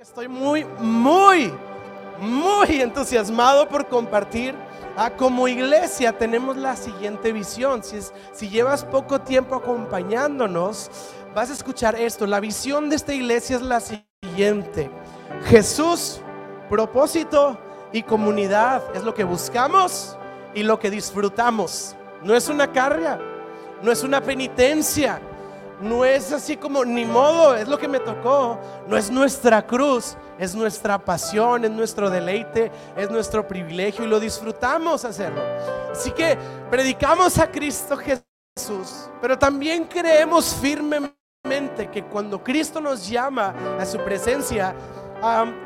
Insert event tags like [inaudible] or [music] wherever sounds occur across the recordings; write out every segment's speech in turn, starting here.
Estoy muy, muy, muy entusiasmado por compartir. Ah, como iglesia tenemos la siguiente visión. Si, si llevas poco tiempo acompañándonos, vas a escuchar esto. La visión de esta iglesia es la siguiente. Jesús, propósito y comunidad es lo que buscamos y lo que disfrutamos. No es una carga, no es una penitencia, no es así como ni modo, es lo que me tocó, no es nuestra cruz, es nuestra pasión, es nuestro deleite, es nuestro privilegio y lo disfrutamos hacerlo. Así que predicamos a Cristo Jesús, pero también creemos firmemente que cuando Cristo nos llama a su presencia,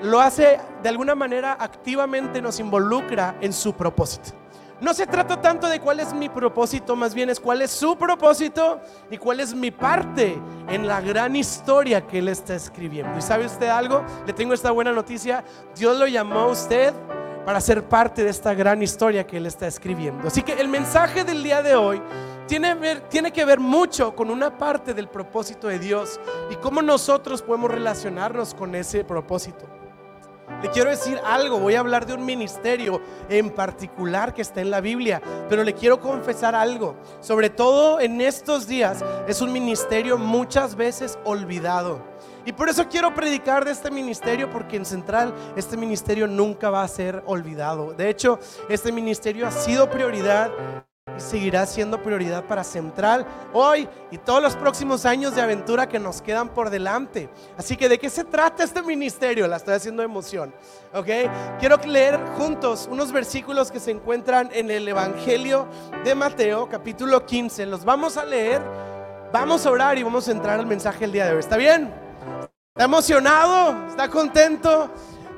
lo hace de alguna manera activamente, nos involucra en su propósito. No se trata tanto de cuál es mi propósito, más bien es cuál es su propósito y cuál es mi parte en la gran historia que Él está escribiendo. ¿Y sabe usted algo? Le tengo esta buena noticia. Dios lo llamó a usted para ser parte de esta gran historia que Él está escribiendo. Así que el mensaje del día de hoy tiene, tiene que ver mucho con una parte del propósito de Dios y cómo nosotros podemos relacionarnos con ese propósito. Le quiero decir algo, voy a hablar de un ministerio en particular que está en la Biblia, pero le quiero confesar algo. Sobre todo en estos días es un ministerio muchas veces olvidado. Y por eso quiero predicar de este ministerio, porque en Central este ministerio nunca va a ser olvidado. De hecho, este ministerio ha sido prioridad y seguirá siendo prioridad para Central hoy y todos los próximos años de aventura que nos quedan por delante. Así que, ¿de qué se trata este ministerio? La estoy haciendo emoción. ¿Ok? Quiero leer juntos unos versículos que se encuentran en el Evangelio de Mateo, capítulo 15. Los vamos a leer, vamos a orar y vamos a entrar al mensaje del día de hoy. ¿Está bien? ¿Está emocionado? ¿Está contento?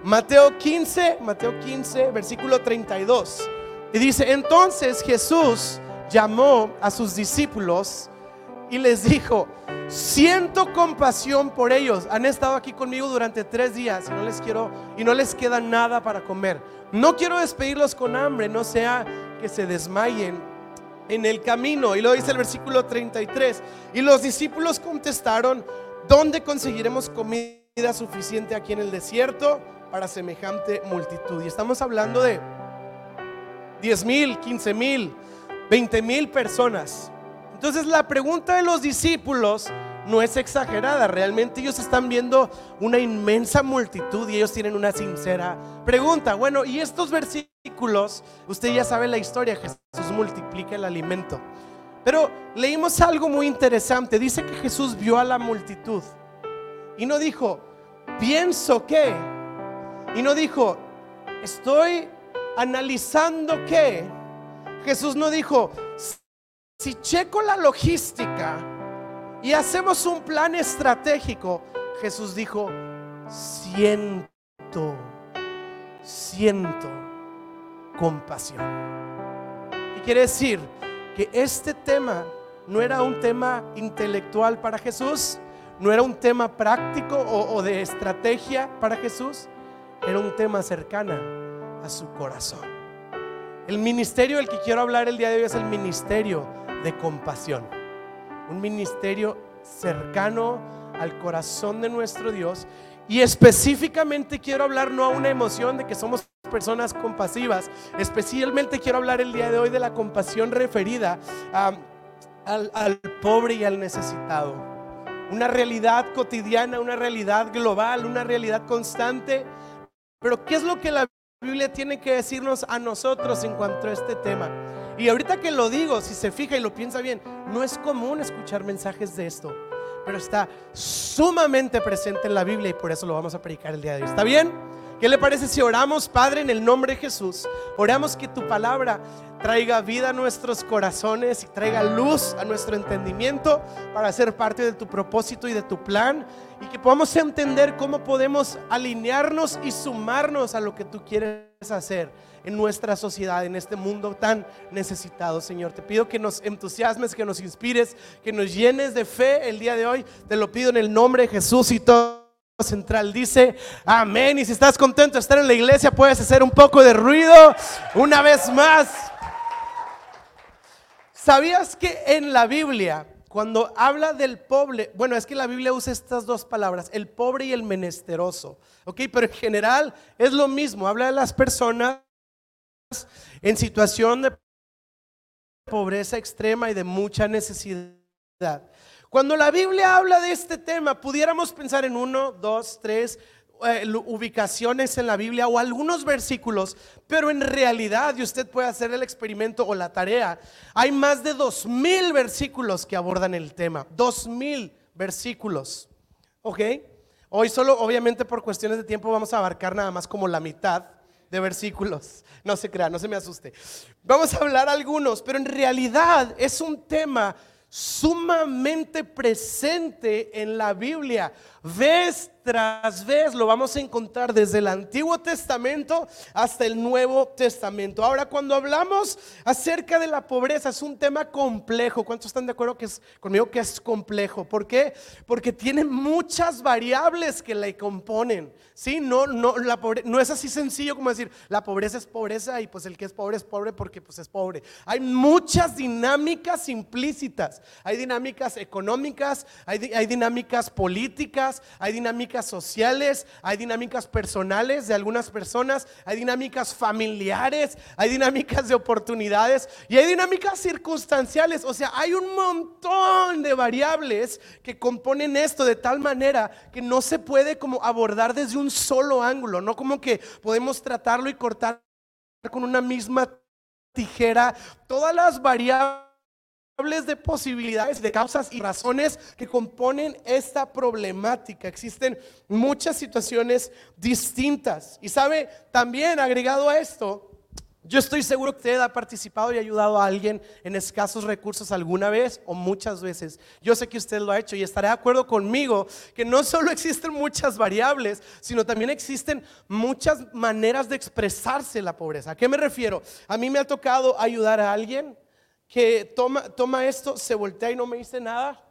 Mateo 15, Mateo 15, versículo 32. Y dice, entonces Jesús llamó a sus discípulos y les dijo, siento compasión por ellos. Han estado aquí conmigo durante tres días y no les quiero y no les queda nada para comer. No quiero despedirlos con hambre, no sea que se desmayen en el camino. Y lo dice el versículo 33. Y los discípulos contestaron, ¿dónde conseguiremos comida suficiente aquí en el desierto para semejante multitud? Y estamos hablando de 10 mil, 15 mil, 20 mil personas. Entonces la pregunta de los discípulos no es exagerada, realmente ellos están viendo una inmensa multitud y ellos tienen una sincera pregunta. Bueno, y estos versículos, usted ya sabe la historia, Jesús multiplica el alimento. Pero leímos algo muy interesante, dice que Jesús vio a la multitud y no dijo, pienso que, y no dijo, estoy analizando que, Jesús no dijo, si checo la logística y hacemos un plan estratégico, Jesús dijo, siento, siento compasión. Y quiere decir que este tema no era un tema intelectual para Jesús, no era un tema práctico o, o de estrategia para Jesús, era un tema cercana su corazón. El ministerio del que quiero hablar el día de hoy es el ministerio de compasión. Un ministerio cercano al corazón de nuestro Dios. Y específicamente quiero hablar no a una emoción de que somos personas compasivas. Especialmente quiero hablar el día de hoy de la compasión referida al, al pobre y al necesitado. Una realidad cotidiana, una realidad global, una realidad constante. Pero ¿qué es lo que la Biblia tiene que decirnos a nosotros en cuanto a este tema? Y ahorita que lo digo, si se fija y lo piensa bien, no es común escuchar mensajes de esto, pero está sumamente presente en la Biblia y por eso lo vamos a predicar el día de hoy. ¿Está bien? ¿Qué le parece si oramos, Padre, en el nombre de Jesús? Oramos que tu palabra traiga vida a nuestros corazones y traiga luz a nuestro entendimiento para ser parte de tu propósito y de tu plan y que podamos entender cómo podemos alinearnos y sumarnos a lo que tú quieres hacer en nuestra sociedad, en este mundo tan necesitado, Señor. Te pido que nos entusiasmes, que nos inspires, que nos llenes de fe el día de hoy. Te lo pido en el nombre de Jesús y todo central dice amén. Y si estás contento de estar en la iglesia, puedes hacer un poco de ruido una vez más. ¿Sabías que en la Biblia cuando habla del pobre, bueno, es que la Biblia usa estas dos palabras, el pobre y el menesteroso, ¿ok? Pero en general es lo mismo, habla de las personas en situación de pobreza extrema y de mucha necesidad. Cuando la Biblia habla de este tema, pudiéramos pensar en uno, dos, tres eh, ubicaciones en la Biblia o algunos versículos, pero en realidad, y usted puede hacer el experimento o la tarea, hay más de dos mil versículos que abordan el tema. Dos mil versículos. ¿Ok? Hoy solo, obviamente por cuestiones de tiempo, vamos a abarcar nada más como la mitad de versículos. No se crea, no se me asuste. Vamos a hablar algunos, pero en realidad es un tema sumamente presente en la Biblia. Vez tras vez lo vamos a encontrar desde el Antiguo Testamento hasta el Nuevo Testamento. Ahora, cuando hablamos acerca de la pobreza, es un tema complejo. ¿Cuántos están de acuerdo que es, conmigo que es complejo? ¿Por qué? Porque tiene muchas variables que la componen. ¿sí? No, no, la no es así sencillo como decir, la pobreza es pobreza y pues el que es pobre es pobre porque pues es pobre. Hay muchas dinámicas implícitas. Hay dinámicas económicas, hay, hay dinámicas políticas, hay sociales, hay dinámicas personales de algunas personas, hay dinámicas familiares, hay dinámicas de oportunidades y hay dinámicas circunstanciales. O sea, hay un montón de variables que componen esto de tal manera que no se puede como abordar desde un solo ángulo, no como que podemos tratarlo y cortar con una misma tijera todas las variables de posibilidades, de causas y razones que componen esta problemática. Existen muchas situaciones distintas. Y sabe, también agregado a esto, yo estoy seguro que usted ha participado y ayudado a alguien en escasos recursos alguna vez o muchas veces. Yo sé que usted lo ha hecho y estará de acuerdo conmigo que no solo [laughs] existen muchas variables, sino también existen muchas maneras de expresarse la pobreza. ¿A qué me refiero? A mí me ha tocado ayudar a alguien que toma, toma esto, se voltea y no me dice nada.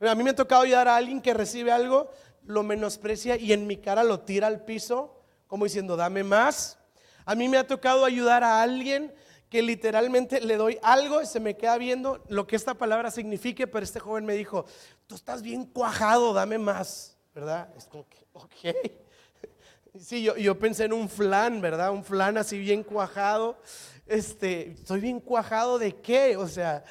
A mí me ha tocado ayudar a alguien que recibe algo, lo menosprecia y en mi cara lo tira al piso, como diciendo, dame más. A mí me ha tocado ayudar a alguien que literalmente le doy algo y se me queda viendo lo que esta palabra signifique, pero este joven me dijo, tú estás bien cuajado, dame más, ¿verdad? Es como que, ok. [laughs] Sí, yo, yo pensé en un flan, ¿verdad? Un flan así bien cuajado este, estoy bien cuajado de qué, o sea,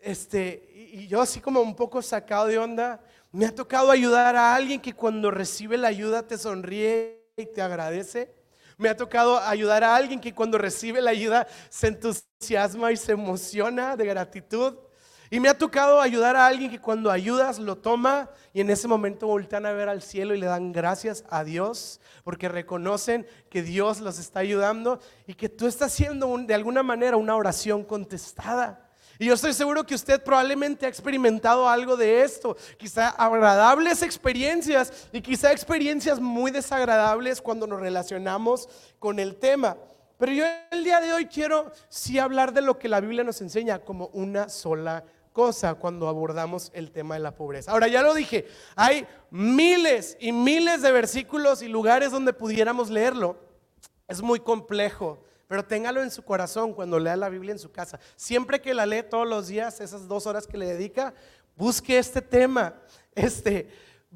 este, y yo así como un poco sacado de onda, me ha tocado ayudar a alguien que cuando recibe la ayuda te sonríe y te agradece. Me ha tocado ayudar a alguien que cuando recibe la ayuda se entusiasma y se emociona de gratitud. Y me ha tocado ayudar a alguien que cuando ayudas lo toma y en ese momento voltean a ver al cielo y le dan gracias a Dios porque reconocen que Dios los está ayudando y que tú estás haciendo de alguna manera una oración contestada. Y yo estoy seguro que usted probablemente ha experimentado algo de esto, quizá agradables experiencias y quizá experiencias muy desagradables cuando nos relacionamos con el tema. Pero yo el día de hoy quiero sí hablar de lo que la Biblia nos enseña como una sola cosa cuando abordamos el tema de la pobreza. Ahora, ya lo dije, hay miles y miles de versículos y lugares donde pudiéramos leerlo. Es muy complejo, pero téngalo en su corazón cuando lea la Biblia en su casa. Siempre que la lee todos los días, esas dos horas que le dedica, busque este tema. Este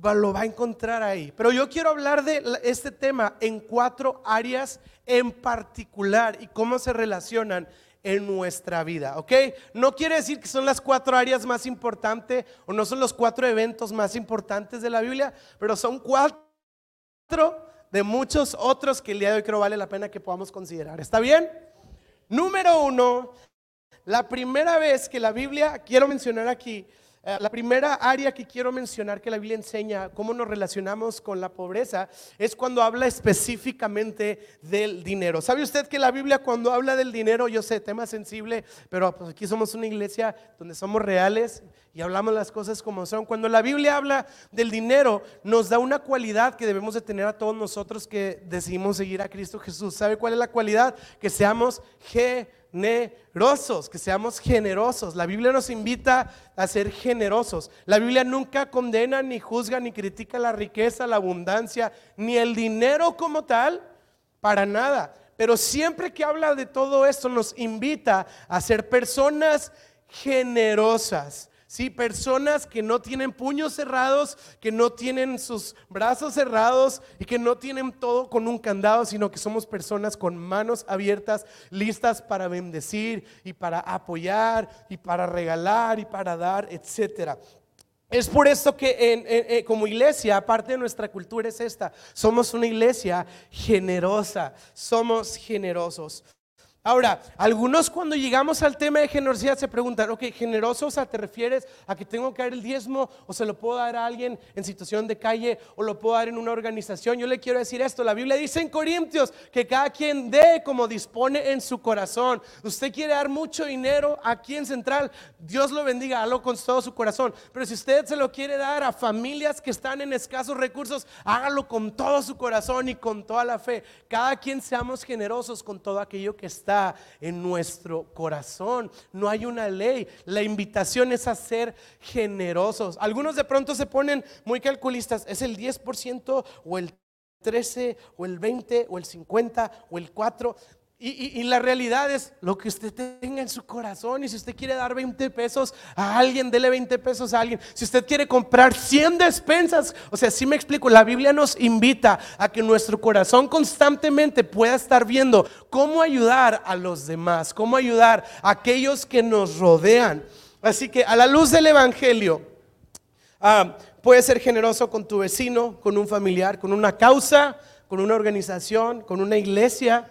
lo va a encontrar ahí. Pero yo quiero hablar de este tema en cuatro áreas en particular y cómo se relacionan en nuestra vida, ¿ok? No quiere decir que son las cuatro áreas más importantes o no son los cuatro eventos más importantes de la Biblia, pero son cuatro de muchos otros que el día de hoy creo vale la pena que podamos considerar. ¿Está bien? Número uno, la primera vez que la Biblia, quiero mencionar aquí, la primera área que quiero mencionar que la Biblia enseña cómo nos relacionamos con la pobreza es cuando habla específicamente del dinero. ¿Sabe usted que la Biblia cuando habla del dinero, yo sé, tema sensible, pero pues aquí somos una iglesia donde somos reales y hablamos las cosas como son. Cuando la Biblia habla del dinero, nos da una cualidad que debemos de tener a todos nosotros que decidimos seguir a Cristo Jesús. ¿Sabe cuál es la cualidad? Que seamos generosos que seamos generosos. La Biblia nos invita a ser generosos. La Biblia nunca condena, ni juzga, ni critica la riqueza, la abundancia, ni el dinero como tal, para nada. Pero siempre que habla de todo esto nos invita a ser personas generosas. Sí, personas que no tienen puños cerrados, que no tienen sus brazos cerrados y que no tienen todo con un candado, sino que somos personas con manos abiertas, listas para bendecir y para apoyar y para regalar y para dar, etcétera. Es por esto que como iglesia, parte de nuestra cultura es esta, somos una iglesia generosa, somos generosos. Ahora, algunos cuando llegamos al tema de generosidad se preguntan, ok, generoso, o sea, ¿te refieres a que tengo que dar el diezmo o se lo puedo dar a alguien en situación de calle o lo puedo dar en una organización? Yo le quiero decir esto, la Biblia dice en Corintios que cada quien dé como dispone en su corazón. Usted quiere dar mucho dinero aquí en Central, Dios lo bendiga, hágalo con todo su corazón. Pero si usted se lo quiere dar a familias que están en escasos recursos, hágalo con todo su corazón y con toda la fe. Cada quien seamos generosos con todo aquello que está en nuestro corazón. No hay una ley. La invitación es a ser generosos. Algunos de pronto se ponen muy calculistas. ¿Es el 10% o el 13 o el 20 o el 50 o el 4? Y, la realidad es lo que usted tenga en su corazón. Y si usted quiere dar 20 pesos a alguien, dele 20 pesos a alguien. Si usted quiere comprar 100 despensas, o sea, si me explico, la Biblia nos invita a que nuestro corazón constantemente pueda estar viendo cómo ayudar a los demás, cómo ayudar a aquellos que nos rodean. Así que a la luz del Evangelio, ah, puedes ser generoso con tu vecino, con un familiar, con una causa, con una organización, con una iglesia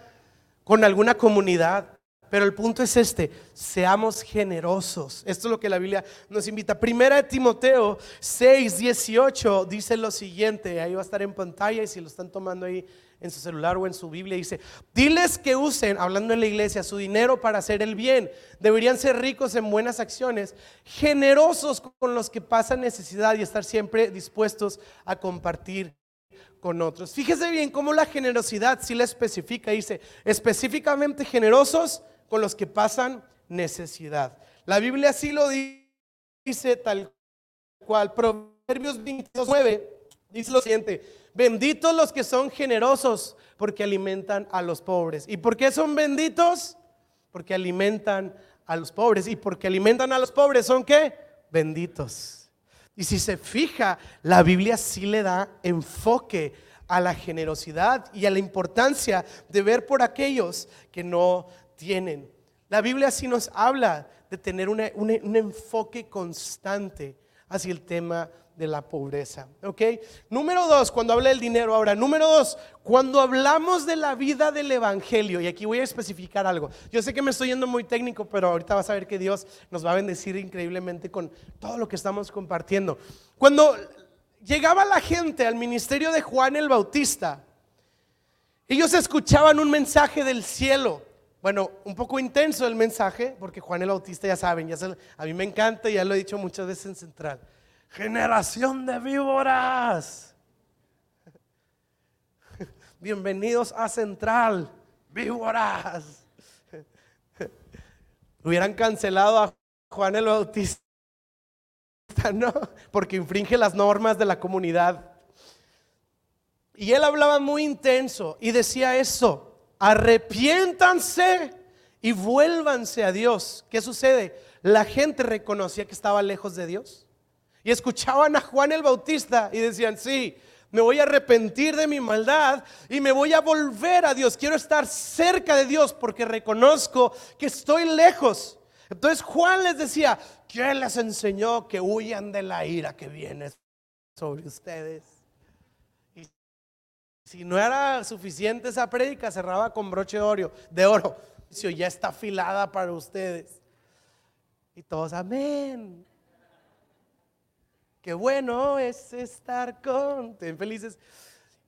con alguna comunidad. Pero el punto es este, seamos generosos. Esto es lo que la Biblia nos invita. Primera de Timoteo 6, 18 dice lo siguiente, ahí va a estar en pantalla y si lo están tomando ahí en su celular o en su Biblia, dice, diles que usen, hablando en la iglesia, su dinero para hacer el bien. Deberían ser ricos en buenas acciones, generosos con los que pasan necesidad y estar siempre dispuestos a compartir con otros. Fíjese bien cómo la generosidad si la especifica, dice, específicamente generosos con los que pasan necesidad. La Biblia sí lo dice tal cual. Proverbios 22.9 dice lo siguiente, benditos los que son generosos porque alimentan a los pobres. ¿Y por qué son benditos? Porque alimentan a los pobres. ¿Y porque alimentan a los pobres son qué? Benditos. Y si se fija, la Biblia sí le da enfoque a la generosidad y a la importancia de ver por aquellos que no tienen. La Biblia sí nos habla de tener un enfoque constante hacia el tema de la pobreza. ¿Ok? Número dos, cuando habla del dinero ahora. Número dos, cuando hablamos de la vida del Evangelio, y aquí voy a especificar algo. Yo sé que me estoy yendo muy técnico, pero ahorita vas a ver que Dios nos va a bendecir increíblemente con todo lo que estamos compartiendo. Cuando llegaba la gente al ministerio de Juan el Bautista, ellos escuchaban un mensaje del cielo. Bueno, un poco intenso el mensaje, porque Juan el Bautista ya saben, ya a mí me encanta, ya lo he dicho muchas veces en Central generación de víboras. [laughs] Bienvenidos a Central, víboras. [laughs] Hubieran cancelado a Juan el Bautista, [laughs] ¿no? Porque infringe las normas de la comunidad. Y él hablaba muy intenso y decía eso, arrepiéntanse y vuélvanse a Dios. ¿Qué sucede? La gente reconocía que estaba lejos de Dios. Y escuchaban a Juan el Bautista y decían, sí, me voy a arrepentir de mi maldad y me voy a volver a Dios. Quiero estar cerca de Dios porque reconozco que estoy lejos. Entonces Juan les decía, ¿quién les enseñó que huyan de la ira que viene sobre ustedes? Si no era suficiente esa prédica, cerraba con broche de oro. De oro. ya está afilada para ustedes. Y todos, amén. Qué bueno es estar con felices.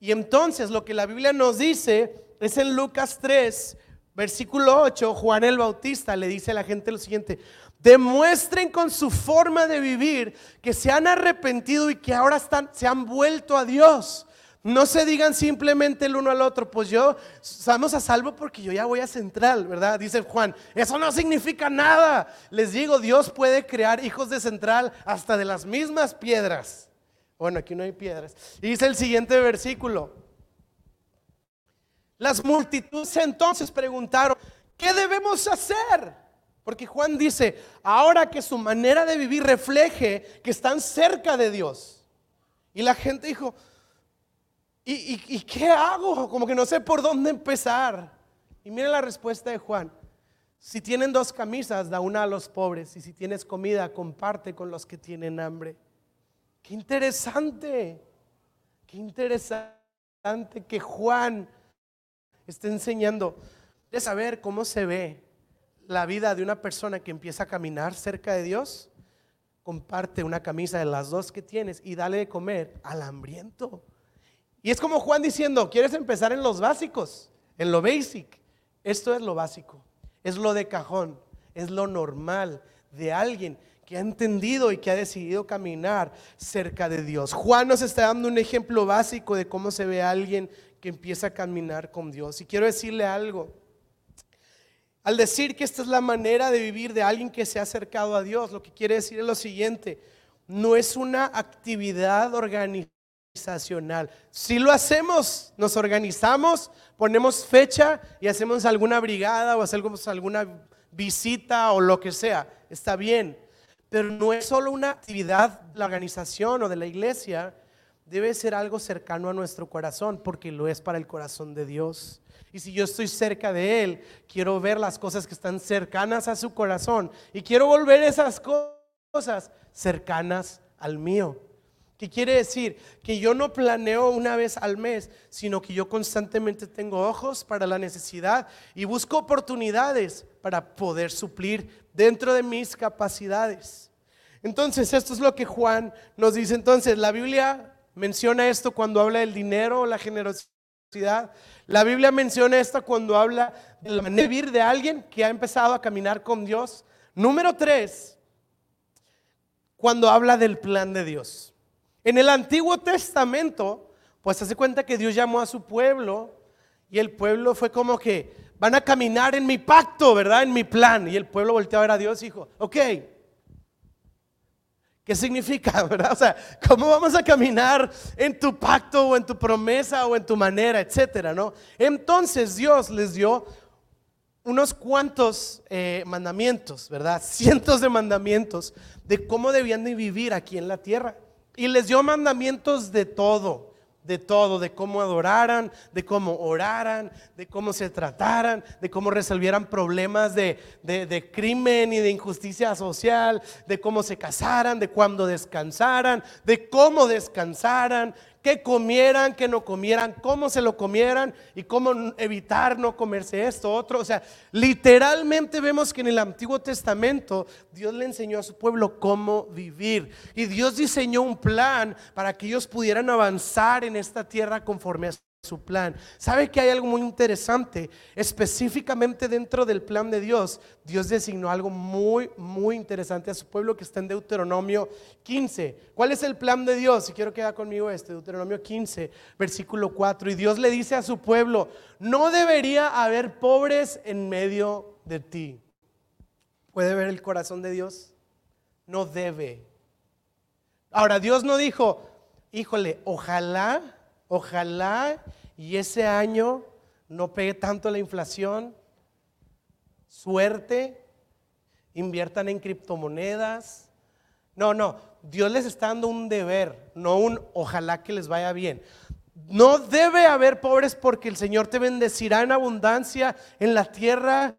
Y entonces lo que la Biblia nos dice es en Lucas 3, versículo 8, Juan el Bautista le dice a la gente lo siguiente, demuestren con su forma de vivir que se han arrepentido y que ahora están, se han vuelto a Dios. No se digan simplemente el uno al otro, pues yo estamos a salvo porque yo ya voy a central, ¿verdad? Dice Juan, eso no significa nada. Les digo, Dios puede crear hijos de central hasta de las mismas piedras. Bueno, aquí no hay piedras. Y dice el siguiente versículo. Las multitudes entonces preguntaron, ¿qué debemos hacer? Porque Juan dice, ahora que su manera de vivir refleje que están cerca de Dios. Y la gente dijo, ¿y, qué hago? Como que no sé por dónde empezar. Y mire la respuesta de Juan. Si tienen dos camisas, da una a los pobres. Y si tienes comida, comparte con los que tienen hambre. Qué interesante. Qué interesante que Juan esté enseñando de saber cómo se ve la vida de una persona que empieza a caminar cerca de Dios, comparte una camisa de las dos que tienes y dale de comer al hambriento. Y es como Juan diciendo, ¿quieres empezar en los básicos? En lo basic. Esto es lo básico, es lo de cajón, es lo normal de alguien que ha entendido y que ha decidido caminar cerca de Dios. Juan nos está dando un ejemplo básico de cómo se ve a alguien que empieza a caminar con Dios. Y quiero decirle algo. Al decir que esta es la manera de vivir de alguien que se ha acercado a Dios, lo que quiere decir es lo siguiente, no es una actividad Si lo hacemos, nos organizamos, ponemos fecha y hacemos alguna brigada o hacemos alguna visita o lo que sea, está bien. Pero no es solo una actividad de la organización o de la iglesia, debe ser algo cercano a nuestro corazón, porque lo es para el corazón de Dios. Y si yo estoy cerca de Él, quiero ver las cosas que están cercanas a su corazón y quiero volver esas cosas cercanas al mío. ¿Qué quiere decir? Que yo no planeo una vez al mes, sino que yo constantemente tengo ojos para la necesidad y busco oportunidades para poder suplir dentro de mis capacidades. Entonces, esto es lo que Juan nos dice. Entonces, la Biblia menciona esto cuando habla del dinero o la generosidad. La Biblia menciona esto cuando habla de la vivir de alguien que ha empezado a caminar con Dios. Número tres, cuando habla del plan de Dios. En el Antiguo Testamento, pues hace cuenta que Dios llamó a su pueblo y el pueblo fue como que van a caminar en mi pacto, ¿verdad? En mi plan. Y el pueblo volteó a ver a Dios y dijo, ok, ¿Qué significa, [laughs] verdad? O sea, ¿cómo vamos a caminar en tu pacto o en tu promesa o en tu manera, etcétera, no? Entonces Dios les dio unos cuantos eh, mandamientos, ¿verdad? Cientos de mandamientos de cómo debían de vivir aquí en la tierra. Y les dio mandamientos de todo de todo, de cómo adoraran, de cómo oraran, de cómo se trataran, de cómo resolvieran problemas de, de, crimen y de injusticia social, de cómo se casaran, de cuándo descansaran, de cómo descansaran, qué comieran, qué no comieran, cómo se lo comieran y cómo evitar no comerse esto, otro. O sea, literalmente vemos que en el Antiguo Testamento Dios le enseñó a su pueblo cómo vivir. Y Dios diseñó un plan para que ellos pudieran avanzar en esta tierra conforme a su plan. ¿Sabe que hay algo muy interesante? Específicamente dentro del plan de Dios, Dios designó algo muy, muy interesante a su pueblo que está en Deuteronomio 15. ¿Cuál es el plan de Dios? Si quiero quedar conmigo este, Deuteronomio 15, versículo 4. Y Dios le dice a su pueblo, no debería haber pobres en medio de ti. ¿Puede ver el corazón de Dios? No debe. Ahora, Dios no dijo, híjole, ojalá Ojalá y ese año no pegue tanto la inflación. Suerte, inviertan en criptomonedas. No, no, Dios les está dando un deber, no un ojalá que les vaya bien. No debe haber pobres porque el Señor te bendecirá en abundancia en la tierra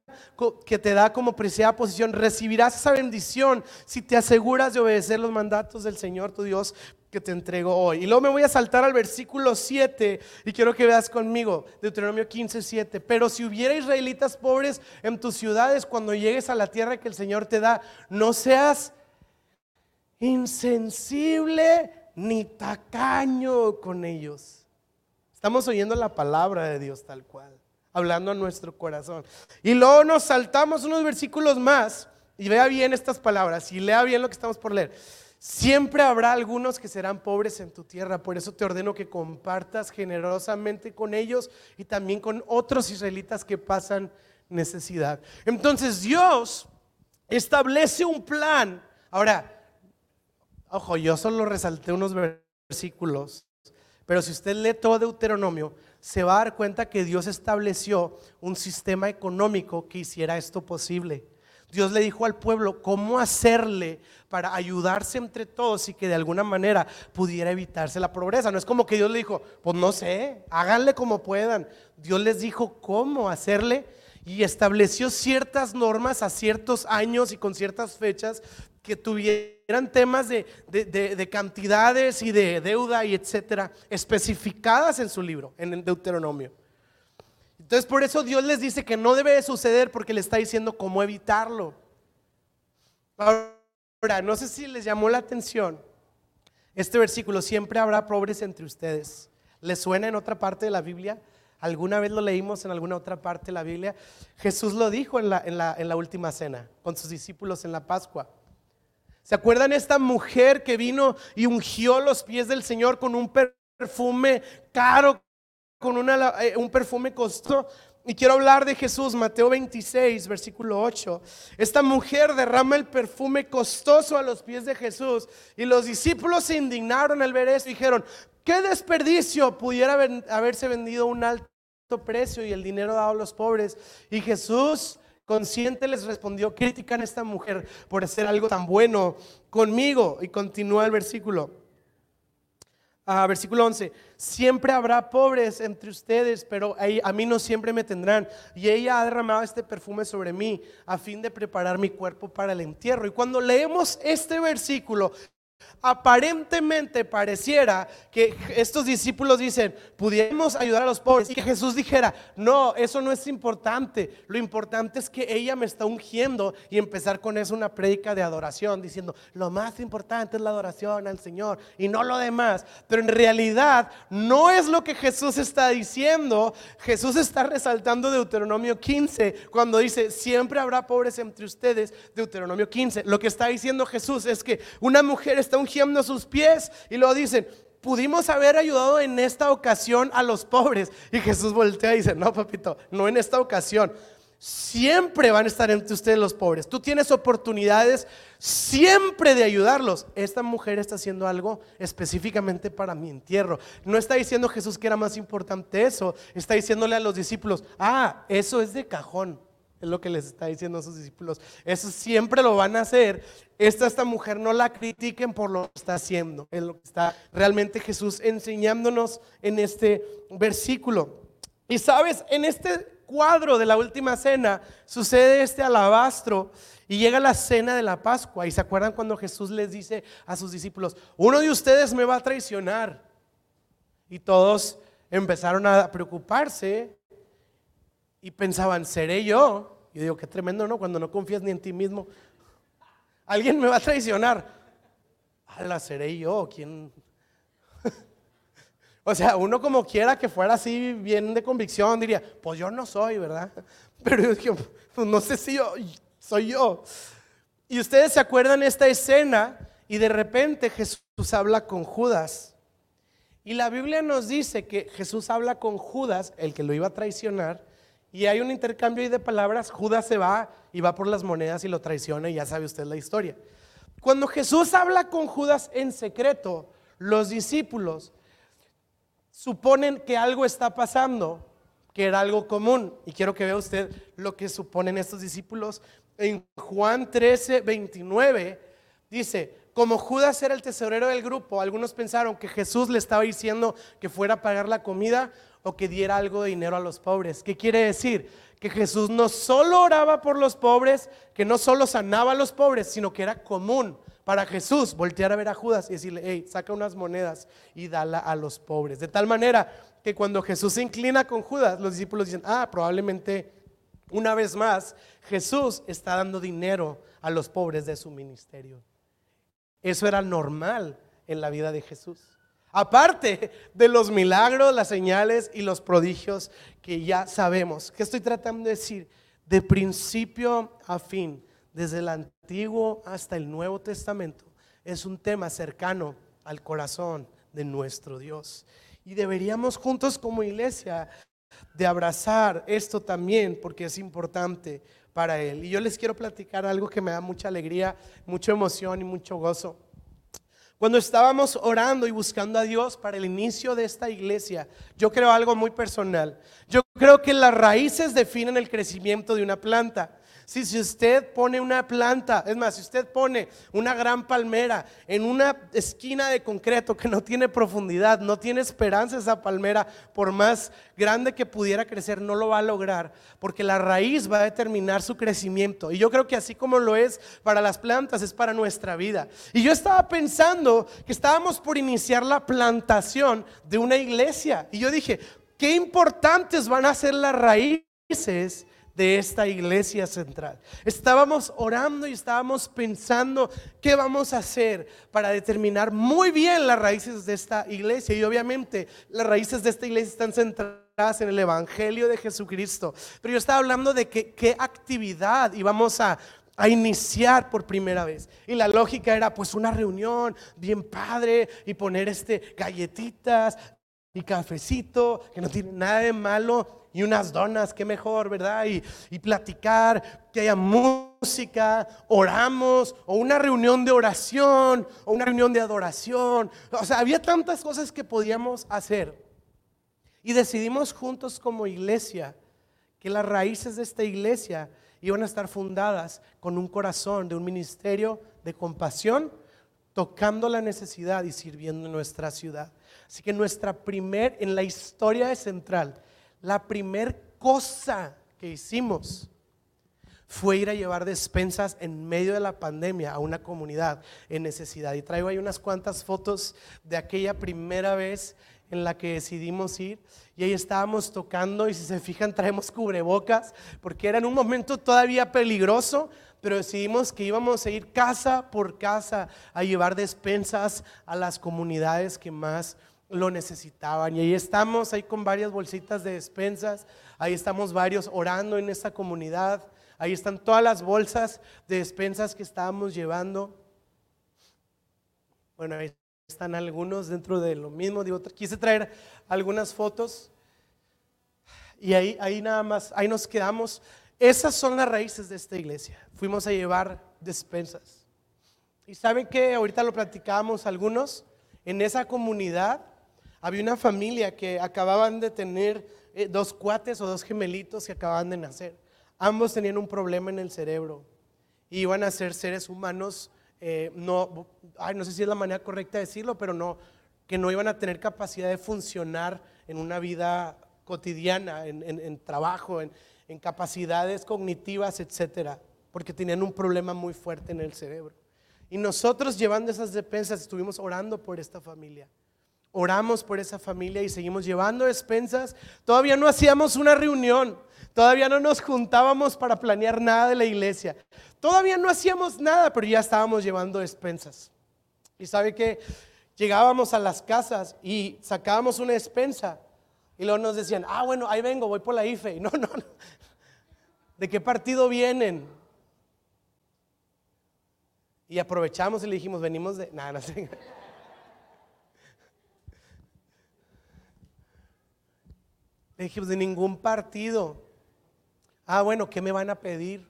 que te da como preciada posición. Recibirás esa bendición si te aseguras de obedecer los mandatos del Señor tu Dios que te entrego hoy. Y luego me voy a saltar al versículo 7 y quiero que veas conmigo, Deuteronomio 15, 7. Pero si hubiera israelitas pobres en tus ciudades cuando llegues a la tierra que el Señor te da, no seas insensible ni tacaño con ellos Estamos oyendo la palabra de Dios tal cual, hablando a nuestro corazón. Y luego nos saltamos unos versículos más y vea bien estas palabras y lea bien lo que estamos por leer. Siempre habrá algunos que serán pobres en tu tierra, por eso te ordeno que compartas generosamente con ellos y también con otros israelitas que pasan necesidad. Entonces Dios establece un plan. Ahora, ojo, yo solo resalté unos versículos pero si usted lee todo Deuteronomio, se va a dar cuenta que Dios estableció un sistema económico que hiciera esto posible. Dios le dijo al pueblo cómo hacerle para ayudarse entre todos y que de alguna manera pudiera evitarse la pobreza. No es como que Dios le dijo, pues no sé, háganle como puedan. Dios les dijo cómo hacerle y estableció ciertas normas a ciertos años y con ciertas fechas que tuvieran temas de, de, cantidades y de deuda y etcétera, especificadas en su libro, en Deuteronomio. Entonces por eso Dios les dice que no debe de suceder porque le está diciendo cómo evitarlo. Ahora, no sé si les llamó la atención este versículo, siempre habrá pobres entre ustedes. ¿Les suena en otra parte de la Biblia? ¿Alguna vez lo leímos en alguna otra parte de la Biblia? Jesús lo dijo en la, en la, en la última cena con sus discípulos en la Pascua. ¿Se acuerdan esta mujer que vino y ungió los pies del Señor con un perfume caro, con eh, un perfume costoso? Y quiero hablar de Jesús, Mateo 26, versículo 8. Esta mujer derrama el perfume costoso a los pies de Jesús y los discípulos se indignaron al ver eso y dijeron, qué desperdicio pudiera haberse vendido un alto precio y el dinero dado a los pobres. Y Jesús consciente les respondió, critican a esta mujer por hacer algo tan bueno conmigo. Y continúa el versículo. Versículo 11, siempre habrá pobres entre ustedes, pero a mí no siempre me tendrán. Y ella ha derramado este perfume sobre mí a fin de preparar mi cuerpo para el entierro. Y cuando leemos este versículo, aparentemente pareciera que estos discípulos dicen, pudiéramos ayudar a los pobres y que Jesús dijera, no, eso no es importante, lo importante es que ella me está ungiendo y empezar con eso una prédica de adoración, diciendo, lo más importante es la adoración al Señor y no lo demás, pero en realidad no es lo que Jesús está diciendo, Jesús está resaltando Deuteronomio 15 cuando dice, siempre habrá pobres entre ustedes, Deuteronomio 15, lo que está diciendo Jesús es que una mujer está ungiendo sus pies y luego dicen, pudimos haber ayudado en esta ocasión a los pobres. Y Jesús voltea y dice, no, papito, no en esta ocasión. Siempre van a estar entre ustedes los pobres. Tú tienes oportunidades siempre de ayudarlos. Esta mujer está haciendo algo específicamente para mi entierro. No está diciendo Jesús que era más importante eso. Está diciéndole a los discípulos, ah, eso es de cajón. Es lo que les está diciendo a sus discípulos. Eso siempre lo van a hacer. Esta, esta mujer no la critiquen por lo que está haciendo. Es lo que está realmente Jesús enseñándonos en este versículo. Y sabes, en este cuadro de la última cena sucede este alabastro y llega la cena de la Pascua. Y se acuerdan cuando Jesús les dice a sus discípulos, uno de ustedes me va a traicionar. Y todos empezaron a preocuparse y pensaban, ¿seré yo? Yo digo, qué tremendo, ¿no? Cuando no confías ni en ti mismo. Alguien me va a traicionar. la seré yo, ¿quién? [laughs] o sea, uno como quiera que fuera así bien de convicción, diría, pues yo no soy, ¿verdad? [laughs] Pero yo pues no sé si yo soy yo. Y ustedes se acuerdan esta escena y de repente Jesús habla con Judas. Y la Biblia nos dice que Jesús habla con Judas, el que lo iba a traicionar, y hay un intercambio ahí de palabras, Judas se va y va por las monedas y lo traiciona y ya sabe usted la historia. Cuando Jesús habla con Judas en secreto, los discípulos suponen que algo está pasando, que era algo común. Y quiero que vea usted lo que suponen estos discípulos. En Juan 13, 29 dice, como Judas era el tesorero del grupo, algunos pensaron que Jesús le estaba diciendo que fuera a pagar la comida o que diera algo de dinero a los pobres. ¿Qué quiere decir? Que Jesús no solo oraba por los pobres, que no solo sanaba a los pobres, sino que era común para Jesús voltear a ver a Judas y decirle, hey, saca unas monedas y dala a los pobres. De tal manera que cuando Jesús se inclina con Judas, los discípulos dicen, ah, probablemente una vez más Jesús está dando dinero a los pobres de su ministerio. Eso era normal en la vida de Jesús. Aparte de los milagros, las señales y los prodigios que ya sabemos. ¿Qué estoy tratando de decir? De principio a fin, desde el Antiguo hasta el Nuevo Testamento, es un tema cercano al corazón de nuestro Dios. Y deberíamos juntos como iglesia de abrazar esto también porque es importante para Él. Y yo les quiero platicar algo que me da mucha alegría, mucha emoción y mucho gozo. Cuando estábamos orando y buscando a Dios para el inicio de esta iglesia, yo creo algo muy personal. Yo creo que las raíces definen el crecimiento de una planta. Si, si usted pone una planta, es más, si usted pone una gran palmera en una esquina de concreto que no tiene profundidad, no tiene esperanza esa palmera, por más grande que pudiera crecer, no lo va a lograr, porque la raíz va a determinar su crecimiento. Y yo creo que así como lo es para las plantas, es para nuestra vida. Y yo estaba pensando que estábamos por iniciar la plantación de una iglesia. Y yo dije, qué importantes van a ser las raíces de esta iglesia central. Estábamos orando y estábamos pensando qué vamos a hacer para determinar muy bien las raíces de esta iglesia. Y obviamente las raíces de esta iglesia están centradas en el Evangelio de Jesucristo. Pero yo estaba hablando de qué actividad íbamos a a iniciar por primera vez. Y la lógica era pues una reunión bien padre y poner este galletitas y cafecito, que no tiene nada de malo, y unas donas, qué mejor, ¿verdad? Y, y platicar, que haya música, oramos, o una reunión de oración, o una reunión de adoración. O sea, había tantas cosas que podíamos hacer. Y decidimos juntos como iglesia que las raíces de esta iglesia iban a estar fundadas con un corazón de un ministerio de compasión, tocando la necesidad y sirviendo en nuestra ciudad. Así que nuestra primer, en la historia de Central, la primer cosa que hicimos fue ir a llevar despensas en medio de la pandemia a una comunidad en necesidad. Y traigo ahí unas cuantas fotos de aquella primera vez en la que decidimos ir y ahí estábamos tocando y si se fijan traemos cubrebocas porque era en un momento todavía peligroso, pero decidimos que íbamos a ir casa por casa a llevar despensas a las comunidades que más lo necesitaban. Y ahí estamos, ahí con varias bolsitas de despensas, ahí estamos varios orando en esta comunidad, ahí están todas las bolsas de despensas que estábamos llevando. Bueno, ahí están algunos dentro de lo mismo. Digo, quise traer algunas fotos y ahí, ahí nada más, ahí nos quedamos. Esas son las raíces de esta iglesia. Fuimos a llevar despensas. Y saben que ahorita lo platicábamos algunos, en esa comunidad había una familia que acababan de tener eh, dos cuates o dos gemelitos que acababan de nacer. Ambos tenían un problema en el cerebro y iban a ser seres humanos, eh, no, no sé si es la manera correcta de decirlo, pero no, que no iban a tener capacidad de funcionar en una vida cotidiana, en, trabajo, en, en capacidades cognitivas, etcétera, porque tenían un problema muy fuerte en el cerebro. Y nosotros llevando esas despensas estuvimos orando por esta familia oramos por esa familia y seguimos llevando despensas. Todavía no hacíamos una reunión, todavía no nos juntábamos para planear nada de la iglesia. Todavía no hacíamos nada, pero ya estábamos llevando despensas. Y sabe que llegábamos a las casas y sacábamos una despensa y luego nos decían, ah, bueno, ahí vengo, voy por la IFE. Y [laughs] no, no, no. ¿De qué partido vienen? Y aprovechamos y le dijimos, venimos de... Nada, no sé. Le dijimos, de ningún partido. Ah, bueno, ¿qué me van a pedir?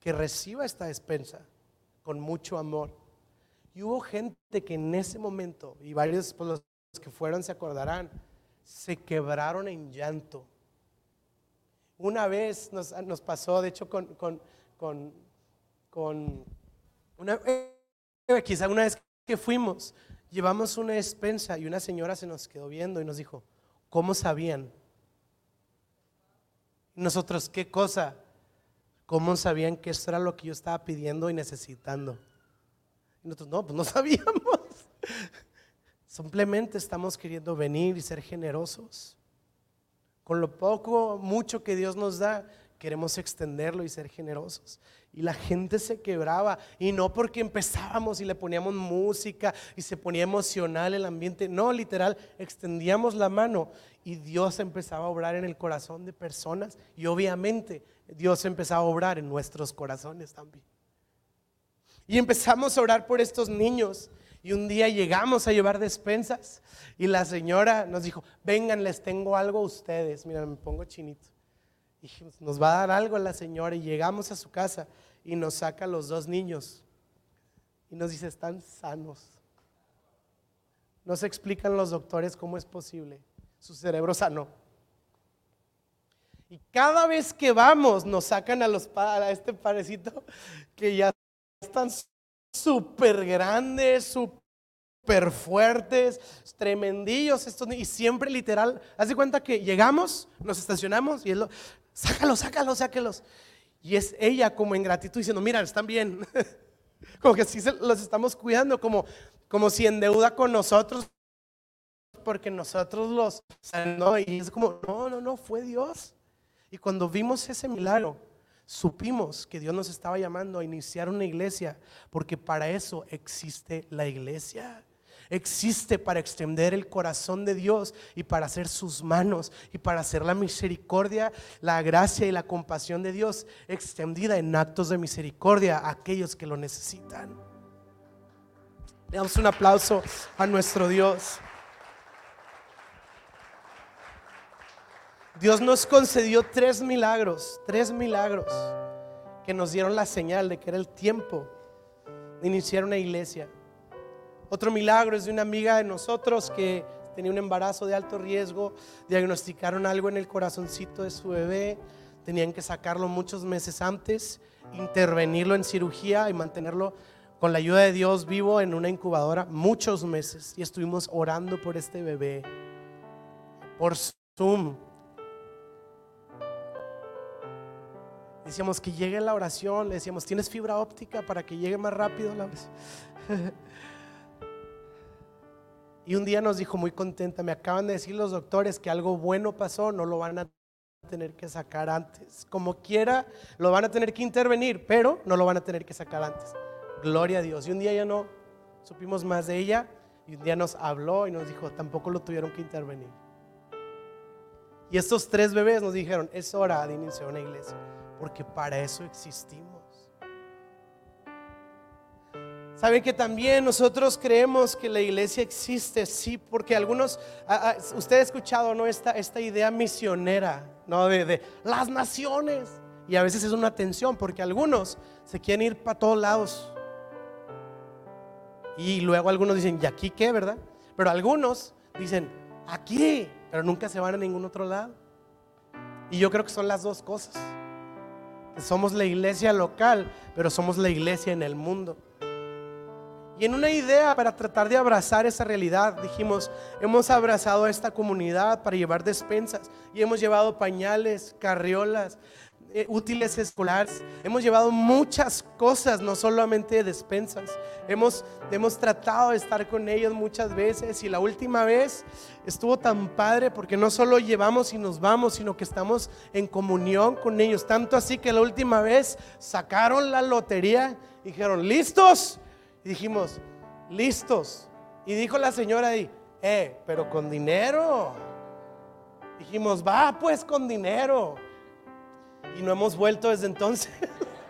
Que reciba esta despensa con mucho amor. Y hubo gente que en ese momento, y varios pues, los que fueron se acordarán, se quebraron en llanto. Una vez nos, nos pasó, de hecho, con, con, con, con una, eh, quizá una vez que fuimos, llevamos una despensa y una señora se nos quedó viendo y nos dijo, ¿Cómo sabían? Nosotros, ¿qué cosa? ¿Cómo sabían que eso era lo que yo estaba pidiendo y necesitando? Y nosotros, no, pues no [laughs] sabíamos. Simplemente estamos queriendo venir y ser generosos. Con lo poco, mucho que Dios nos da, queremos extenderlo y ser generosos. Y la gente se quebraba. Y no porque empezábamos y le poníamos música y se ponía emocional el ambiente. No, literal, extendíamos la mano y Dios empezaba a obrar en el corazón de personas. Y obviamente Dios empezaba a obrar en nuestros corazones también. Y empezamos a orar por estos niños. Y un día llegamos a llevar despensas. Y la señora nos dijo, vengan, les tengo algo a ustedes. Mira, me pongo chinito dijimos, nos va a dar algo la señora y llegamos a su casa y nos saca los dos niños y nos dice, están sanos. No se explican los doctores cómo es posible. Su cerebro sano. Y cada vez que vamos nos sacan a, los, a este parecito que ya están súper grandes, súper fuertes, tremendillos estos y siempre literal, haz de cuenta que llegamos, nos estacionamos y él lo, sácalos, sácalos, sácalos. Y es ella como en gratitud diciendo, mira, están bien. [laughs] como que sí los estamos cuidando, como, como si en deuda con nosotros, porque nosotros los... No, y es como, no, no, no, fue Dios. Y cuando vimos ese milagro, supimos que Dios nos estaba llamando a iniciar una iglesia, porque para eso existe la iglesia existe para extender el corazón de Dios y para hacer sus manos y para hacer la misericordia, la gracia y la compasión de Dios extendida en actos de misericordia a aquellos que lo necesitan. Le damos un aplauso a nuestro Dios. Dios nos concedió tres milagros, tres milagros que nos dieron la señal de que era el tiempo de iniciar una iglesia. Otro milagro es de una amiga de nosotros que tenía un embarazo de alto riesgo, diagnosticaron algo en el corazoncito de su bebé, tenían que sacarlo muchos meses antes, intervenirlo en cirugía y mantenerlo con la ayuda de Dios vivo en una incubadora muchos meses. Y estuvimos orando por este bebé, por Zoom. Decíamos que llegue la oración, le decíamos, ¿tienes fibra óptica para que llegue más rápido la? [laughs] Y un día nos dijo muy contenta, me acaban de decir los doctores que algo bueno pasó, no lo van a tener que sacar antes. Como quiera, lo van a tener que intervenir, pero no lo van a tener que sacar antes. Gloria a Dios. Y un día ya no supimos más de ella y un día nos habló y nos dijo, tampoco lo tuvieron que intervenir. Y estos tres bebés nos dijeron, es hora de iniciar una iglesia, porque para eso existimos. Saben que también nosotros creemos que la iglesia existe, sí, porque algunos, usted ha escuchado, ¿no? Esta, esta idea misionera, ¿no? De, las naciones. Y a veces es una tensión, porque algunos se quieren ir para todos lados. Y luego algunos dicen, ¿y aquí qué, verdad? Pero algunos dicen, aquí, pero nunca se van a ningún otro lado. Y yo creo que son las dos cosas. Somos la iglesia local, pero somos la iglesia en el mundo. Y en una idea para tratar de abrazar esa realidad, dijimos, hemos abrazado a esta comunidad para llevar despensas y hemos llevado pañales, carriolas, eh, útiles escolares. Hemos llevado muchas cosas, no solamente despensas. Hemos, hemos tratado de estar con ellos muchas veces y la última vez estuvo tan padre porque no solo llevamos y nos vamos, sino que estamos en comunión con ellos. Tanto así que la última vez sacaron la lotería y dijeron, ¿listos? Y dijimos, listos. Y dijo la señora ahí, eh, pero con dinero. Dijimos, va pues con dinero. Y no hemos vuelto desde entonces.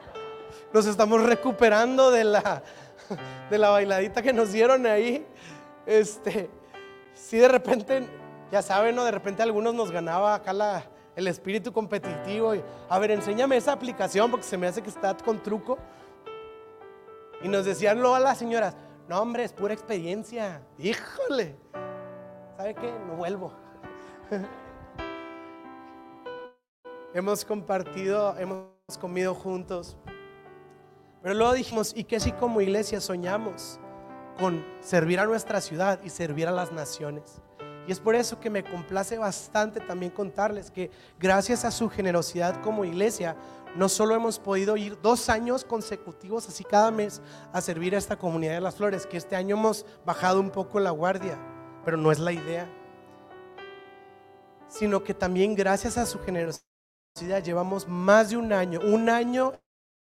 [laughs] Nos estamos recuperando de la, [laughs] de la bailadita que nos dieron ahí. Este, si de repente, ya saben, ¿no? De repente algunos nos ganaba acá la, el espíritu competitivo. Y, a ver, enséñame esa aplicación porque se me hace que está con truco. Y nos decían luego a las señoras, no hombre, es pura experiencia. Híjole, ¿sabe qué? No vuelvo. [laughs] hemos compartido, hemos comido juntos. Pero luego dijimos, ¿y qué si como iglesia soñamos con servir a nuestra ciudad y servir a las naciones? Y es por eso que me complace bastante también contarles que gracias a su generosidad como iglesia, no solo hemos podido ir dos años consecutivos, así cada mes, a servir a esta comunidad de las flores, que este año hemos bajado un poco la guardia, pero no es la idea, sino que también gracias a su generosidad llevamos más de un año, un año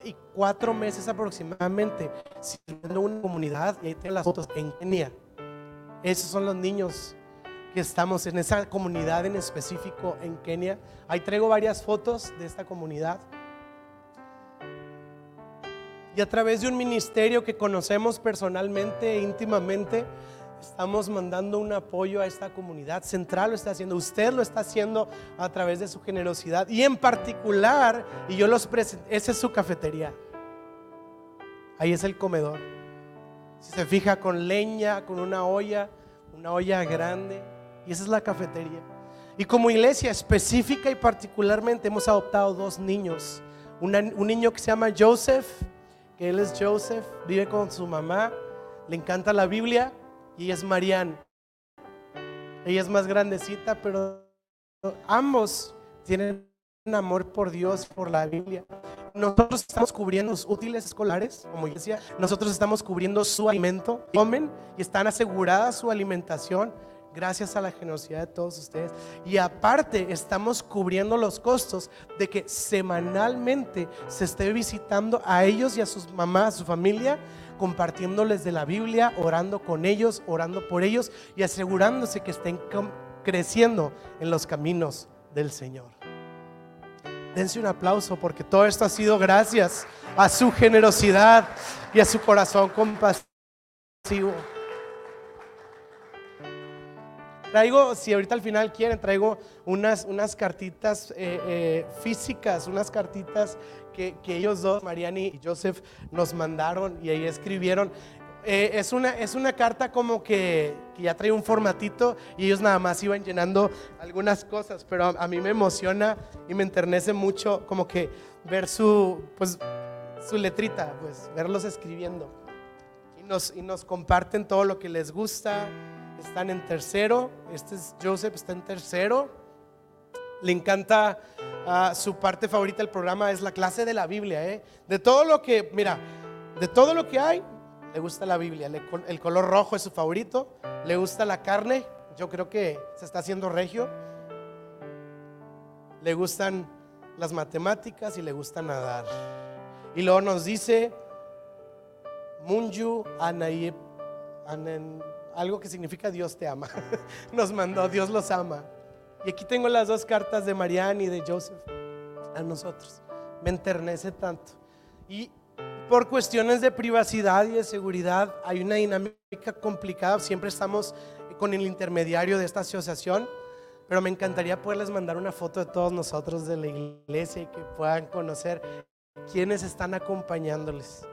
y cuatro meses aproximadamente, sirviendo una comunidad, y ahí tienen las fotos, en Kenia. Esos son los niños que estamos en esa comunidad en específico en Kenia. Ahí traigo varias fotos de esta comunidad y a través de un ministerio que conocemos personalmente e íntimamente, estamos mandando un apoyo a esta comunidad. Central lo está haciendo, usted lo está haciendo a través de su generosidad y en particular, y yo los presento, esa es su cafetería. Ahí es el comedor. Si se fija con leña, con una olla, una olla grande, y esa es la cafetería. Y como iglesia específica y particularmente hemos adoptado dos niños. un niño que se llama Joseph, que él es Joseph, vive con su mamá, le encanta la Biblia y es Marianne. Ella es más grandecita, pero ambos tienen un amor por Dios, por la Biblia. Nosotros estamos cubriendo los útiles escolares como iglesia. Nosotros estamos cubriendo su alimento. Comen y están asegurada su alimentación gracias a la generosidad de todos ustedes. Y aparte estamos cubriendo los costos de que semanalmente se esté visitando a ellos y a sus mamás, a su familia, compartiéndoles de la Biblia, orando con ellos, orando por ellos y asegurándose que estén creciendo en los caminos del Señor. Dense un aplauso porque todo esto ha sido gracias a su generosidad y a su corazón compasivo. Traigo, si ahorita al final quieren, traigo unas, unas cartitas eh, eh, físicas, unas cartitas que, ellos dos, Mariani y Joseph, nos mandaron y ahí escribieron. Eh, es, una, es una carta como que, ya trae un formatito y ellos nada más iban llenando algunas cosas, pero a, mí me emociona y me enternece mucho como que ver su, pues, su letrita, pues verlos escribiendo. Y nos, y nos comparten todo lo que les gusta, están en tercero. Este es Joseph, está en tercero. Le encanta ah, su parte favorita del programa es la clase de la Biblia. ¿eh? De todo lo que, mira, de todo lo que hay, le gusta la Biblia. el color rojo es su favorito. Le gusta la carne. Yo creo que se está haciendo regio. Le gustan las matemáticas y le gusta nadar. Y luego nos dice Munju Anayip algo que significa Dios te ama. [laughs] Nos mandó, Dios los ama. Y aquí tengo las dos cartas de Marianne y de Joseph a nosotros. Me enternece tanto. Y por cuestiones de privacidad y de seguridad hay una dinámica complicada. Siempre estamos con el intermediario de esta asociación, pero me encantaría poderles mandar una foto de todos nosotros de la iglesia y que puedan conocer quiénes están acompañándoles.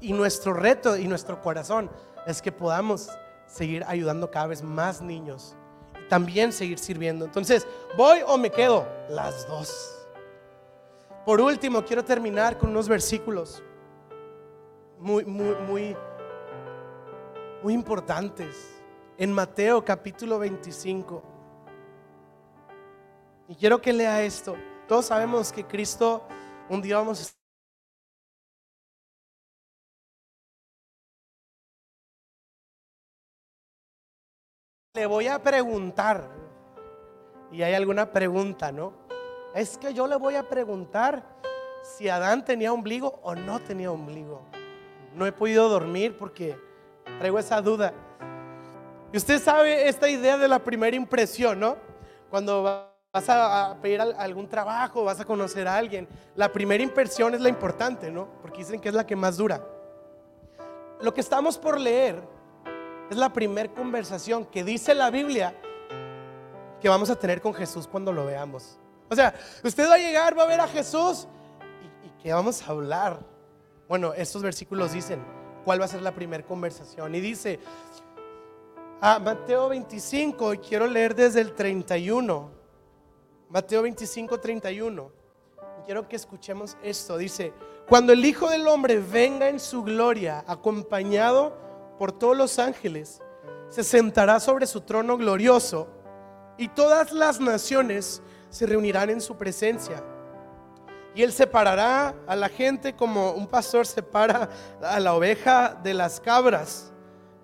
Y nuestro reto y nuestro corazón es que podamos seguir ayudando cada vez más niños y también seguir sirviendo. Entonces, ¿voy o me quedo? Las dos. Por último, quiero terminar con unos versículos muy, muy, muy, muy importantes. En Mateo capítulo 25. Y quiero que lea esto. Todos sabemos que Cristo un día vamos a Le voy a preguntar. Y hay alguna pregunta, ¿no? Es que yo le voy a preguntar si Adán tenía ombligo o no tenía ombligo. No he podido dormir porque traigo esa duda. Y usted sabe esta idea de la primera impresión, ¿no? Cuando vas a pedir algún trabajo, vas a conocer a alguien, la primera impresión es la importante, ¿no? Porque dicen que es la que más dura. Lo que estamos por leer es la primera conversación que dice la Biblia que vamos a tener con Jesús cuando lo veamos. O sea, usted va a llegar, va a ver a Jesús y, y que vamos a hablar. Bueno, estos versículos dicen cuál va a ser la primera conversación. Y dice, a Mateo 25, y quiero leer desde el 31. Mateo 25, 31. quiero que escuchemos esto. Dice, cuando el Hijo del Hombre venga en su gloria, acompañado por todos los ángeles, se sentará sobre su trono glorioso y todas las naciones se reunirán en su presencia. Y él separará a la gente como un pastor separa a la oveja de las cabras.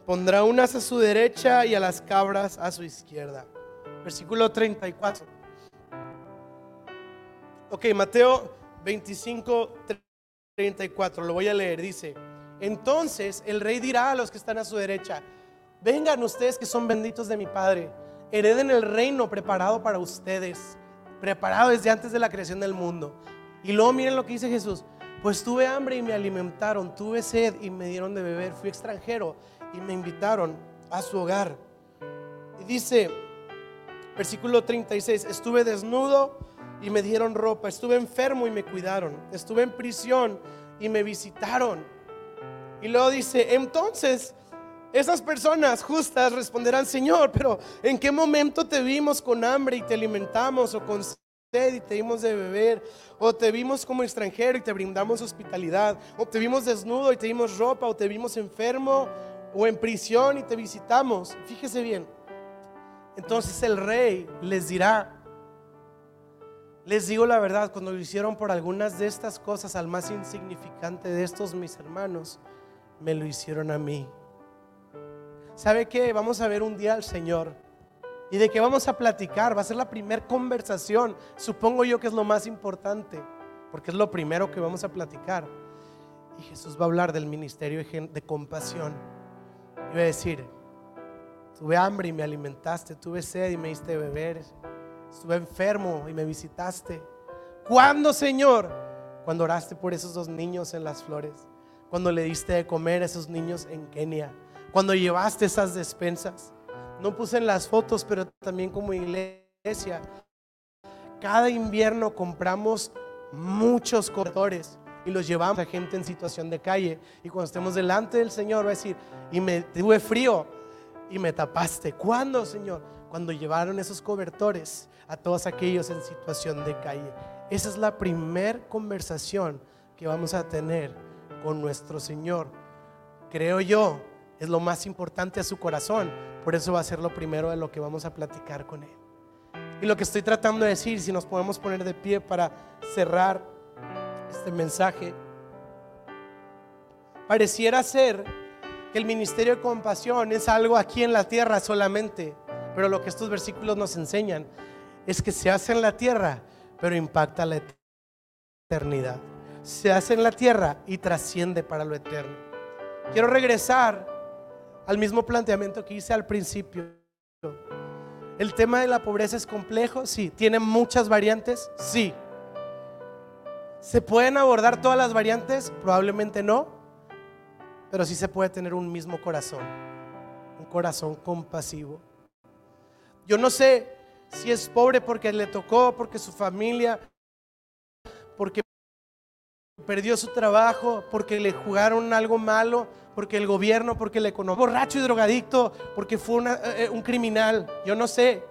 Pondrá unas a su derecha y a las cabras a su izquierda. Versículo 34. Ok, Mateo 25, 34. Lo voy a leer. Dice. Entonces el rey dirá a los que están a su derecha, vengan ustedes que son benditos de mi Padre, hereden el reino preparado para ustedes, preparado desde antes de la creación del mundo. Y luego miren lo que dice Jesús, pues tuve hambre y me alimentaron, tuve sed y me dieron de beber, fui extranjero y me invitaron a su hogar. Y dice, versículo 36, estuve desnudo y me dieron ropa, estuve enfermo y me cuidaron, estuve en prisión y me visitaron. Y luego dice, entonces Esas personas justas responderán, Señor, pero ¿en qué momento te vimos con hambre y te alimentamos o con sed y te dimos de beber? O te vimos como extranjero y te brindamos hospitalidad? O te vimos desnudo y te dimos ropa? O te vimos enfermo o en prisión y te visitamos? Fíjese bien. Entonces el rey les dirá, les digo la verdad, cuando lo hicieron por algunas de estas cosas al más insignificante de estos mis hermanos, me lo hicieron a mí. ¿Sabe qué? Vamos a ver un día al Señor. ¿Y de qué vamos a platicar? Va a ser la primera conversación. Supongo yo que es lo más importante, porque es lo primero que vamos a platicar. Y Jesús va a hablar del ministerio de compasión. Y va a decir, tuve hambre y me alimentaste, tuve sed y me diste beber, estuve enfermo y me visitaste. ¿Cuándo, Señor? Cuando oraste por esos dos niños en las flores, cuando le diste de comer a esos niños en Kenia cuando llevaste esas despensas. No puse en las fotos, pero también como iglesia. Cada invierno compramos muchos corredores y los llevamos a gente en situación de calle. Y cuando estemos delante del Señor va a decir, y me tuve frío y me tapaste. ¿Cuándo, Señor? Cuando llevaron esos cobertores a todos aquellos en situación de calle. Esa es la primer conversación que vamos a tener con nuestro Señor. Creo yo es lo más importante a su corazón. Por eso va a ser lo primero de lo que vamos a platicar con Él. Y lo que estoy tratando de decir, si nos podemos poner de pie para cerrar este mensaje, pareciera ser que el ministerio de compasión es algo aquí en la tierra solamente, pero lo que estos versículos nos enseñan es que se hace en la tierra, pero impacta la eternidad. Se hace en la tierra y trasciende para lo eterno. Quiero regresar al mismo planteamiento que hice al principio. El tema de la pobreza es complejo, sí. ¿Tiene muchas variantes? Sí. ¿Se pueden abordar todas las variantes? Probablemente no, pero sí se puede tener un mismo corazón, un corazón compasivo. Yo no sé si es pobre porque le tocó, porque su familia, porque perdió su trabajo, porque le jugaron algo malo, porque el gobierno, porque el economía, borracho y drogadicto, porque fue eh, eh, un criminal. Yo no sé.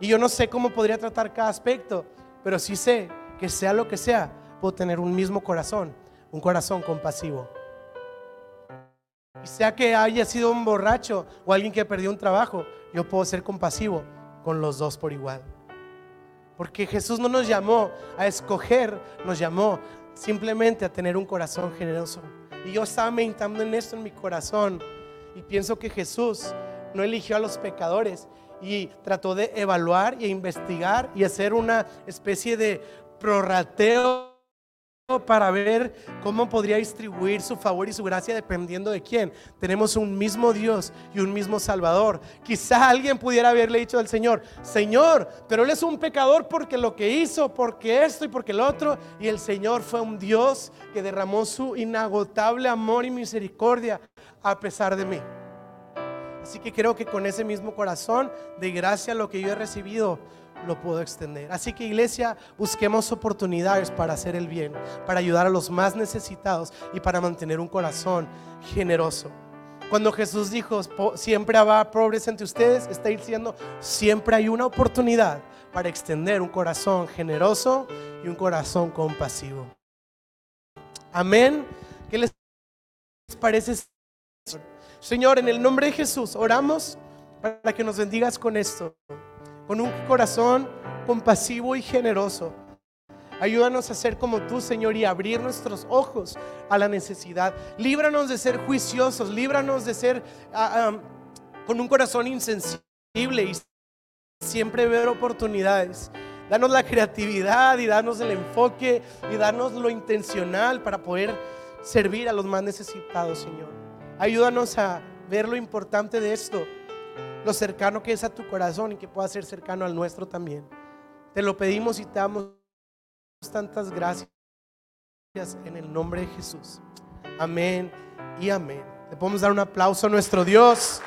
Y yo no sé cómo podría tratar cada aspecto, pero sí sé que sea lo que sea, puedo tener un mismo corazón, un corazón compasivo. Y sea que haya sido un borracho o alguien que perdió un trabajo, yo puedo ser compasivo con los dos por igual. Porque Jesús no nos llamó a escoger, nos llamó simplemente a tener un corazón generoso. Y yo estaba meditando en esto en mi corazón y pienso que Jesús no eligió a los pecadores y trató de evaluar e investigar y hacer una especie de prorrateo para ver cómo podría distribuir su favor y su gracia dependiendo de quién. Tenemos un mismo Dios y un mismo Salvador. Quizá alguien pudiera haberle dicho al Señor, Señor, pero Él es un pecador porque lo que hizo, porque esto y porque lo otro. Y el Señor fue un Dios que derramó su inagotable amor y misericordia a pesar de mí. Así que creo que con ese mismo corazón de gracia lo que yo he recibido, lo puedo extender. Así que iglesia, busquemos oportunidades para hacer el bien, para ayudar a los más necesitados y para mantener un corazón generoso. Cuando Jesús dijo, siempre habrá pobres entre ustedes, está diciendo, siempre hay una oportunidad para extender un corazón generoso y un corazón compasivo. Amén. ¿Qué les parece? Señor, en el nombre de Jesús, oramos para que nos bendigas con esto con un corazón compasivo y generoso. Ayúdanos a ser como tú, Señor, y abrir nuestros ojos a la necesidad. Líbranos de ser juiciosos, líbranos de ser ah, con un corazón insensible y siempre ver oportunidades. Danos la creatividad y danos el enfoque y danos lo intencional para poder servir a los más necesitados, Señor. Ayúdanos a ver lo importante de esto lo cercano que es a tu corazón y que pueda ser cercano al nuestro también. Te lo pedimos y te damos tantas gracias en el nombre de Jesús. Amén y amén. Le podemos dar un aplauso a nuestro Dios.